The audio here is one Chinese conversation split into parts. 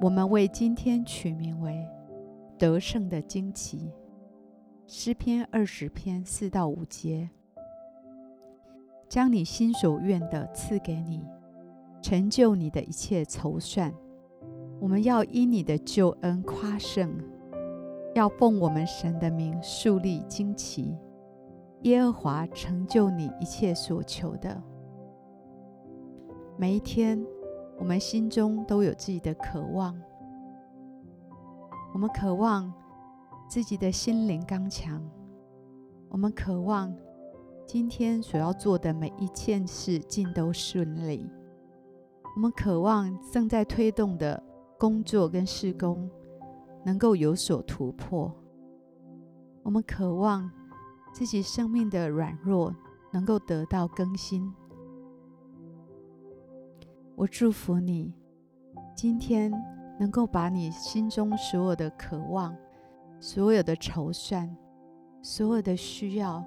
我们为今天取名为“得胜的旌旗”。诗篇二十篇四到五节，将你心所愿的赐给你，成就你的一切筹算。我们要因你的救恩夸胜，要奉我们神的名竖立旌旗。耶和华成就你一切所求的。每一天，我们心中都有自己的渴望。我们渴望自己的心灵刚强。我们渴望今天所要做的每一件事尽都顺利。我们渴望正在推动的工作跟事工能够有所突破。我们渴望自己生命的软弱能够得到更新。我祝福你，今天能够把你心中所有的渴望、所有的筹算、所有的需要，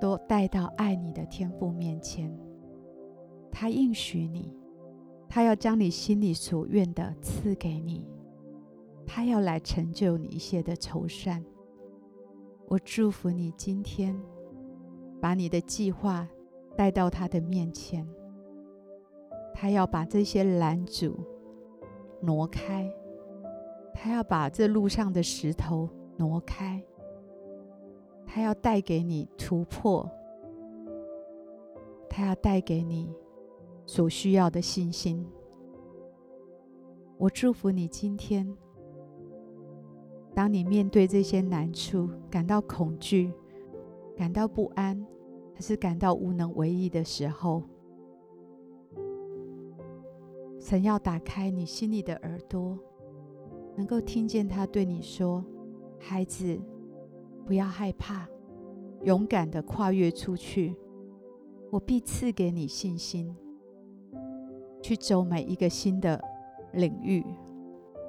都带到爱你的天父面前。他应许你，他要将你心里所愿的赐给你，他要来成就你一切的筹算。我祝福你，今天把你的计划带到他的面前。他要把这些拦阻挪开，他要把这路上的石头挪开，他要带给你突破，他要带给你所需要的信心。我祝福你今天，当你面对这些难处，感到恐惧、感到不安，还是感到无能为力的时候，神要打开你心里的耳朵，能够听见他对你说：“孩子，不要害怕，勇敢的跨越出去，我必赐给你信心，去走每一个新的领域。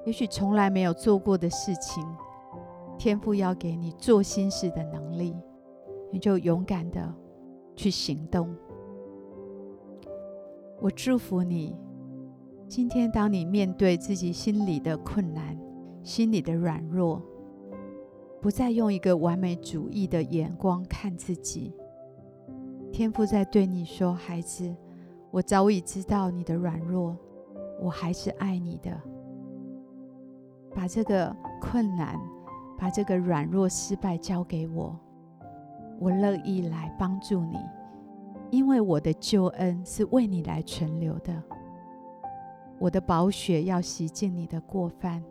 也许从来没有做过的事情，天父要给你做新事的能力，你就勇敢的去行动。我祝福你。”今天，当你面对自己心里的困难、心里的软弱，不再用一个完美主义的眼光看自己，天父在对你说：“孩子，我早已知道你的软弱，我还是爱你的。把这个困难、把这个软弱、失败交给我，我乐意来帮助你，因为我的救恩是为你来存留的。”我的宝血要洗净你的过犯，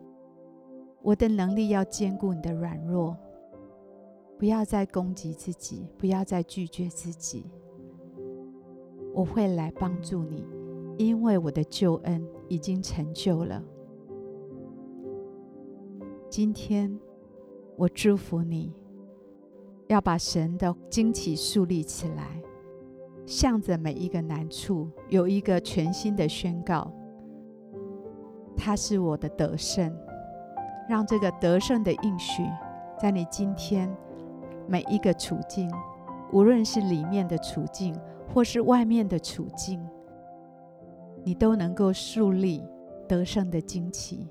我的能力要坚固你的软弱。不要再攻击自己，不要再拒绝自己。我会来帮助你，因为我的救恩已经成就了。今天我祝福你，要把神的旌旗树立起来，向着每一个难处有一个全新的宣告。他是我的得胜，让这个得胜的应许，在你今天每一个处境，无论是里面的处境，或是外面的处境，你都能够树立得胜的惊奇，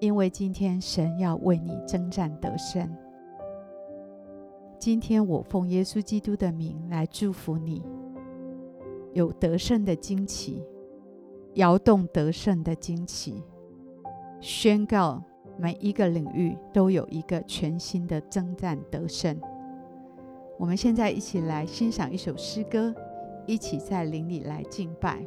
因为今天神要为你征战得胜。今天我奉耶稣基督的名来祝福你，有得胜的惊奇，摇动得胜的旌旗。宣告每一个领域都有一个全新的征战得胜。我们现在一起来欣赏一首诗歌，一起在林里来敬拜。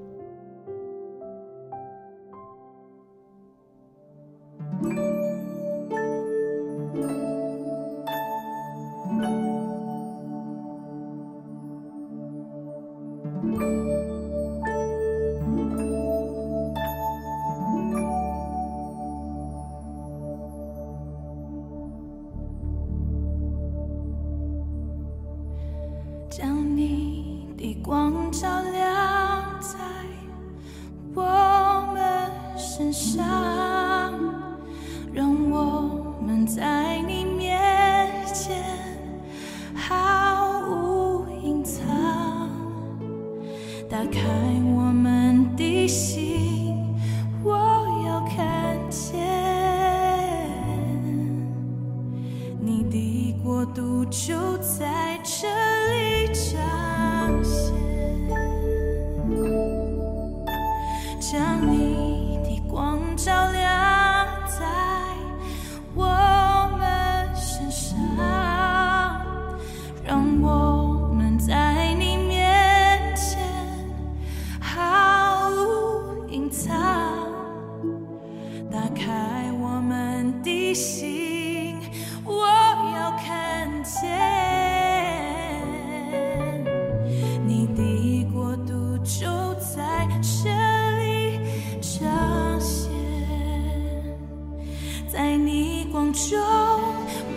中，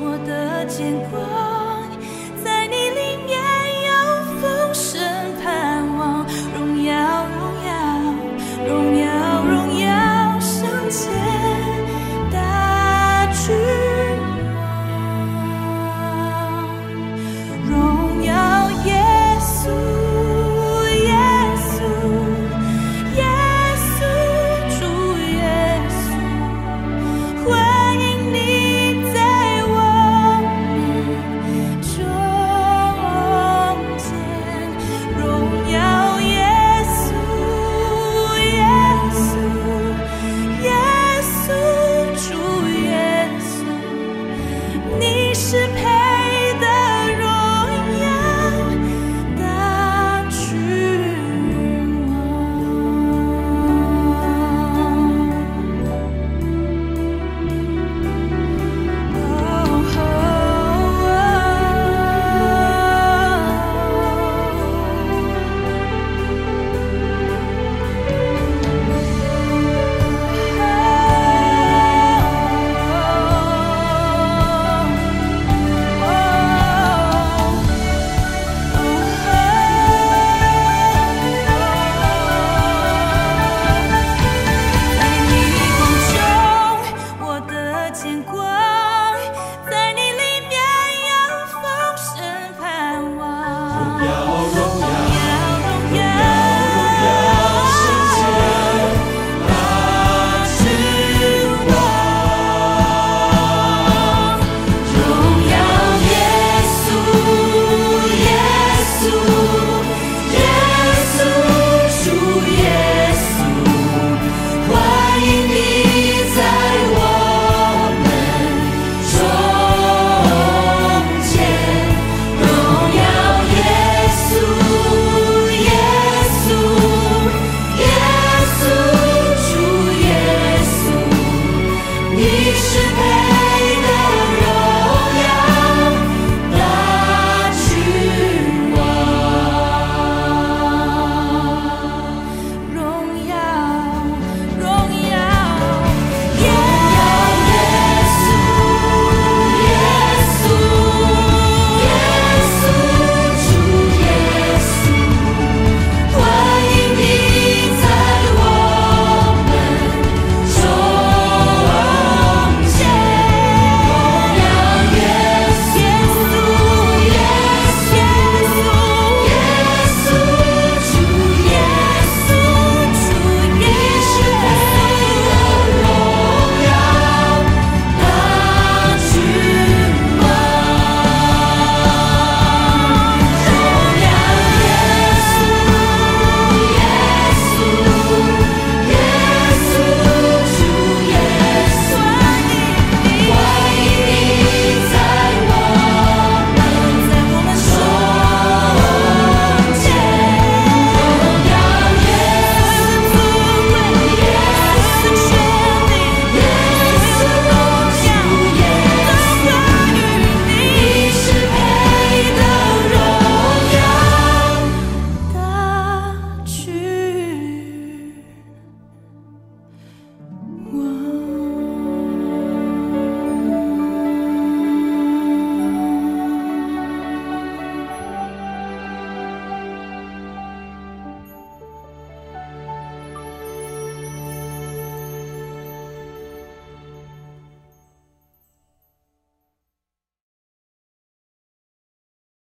我的牵挂。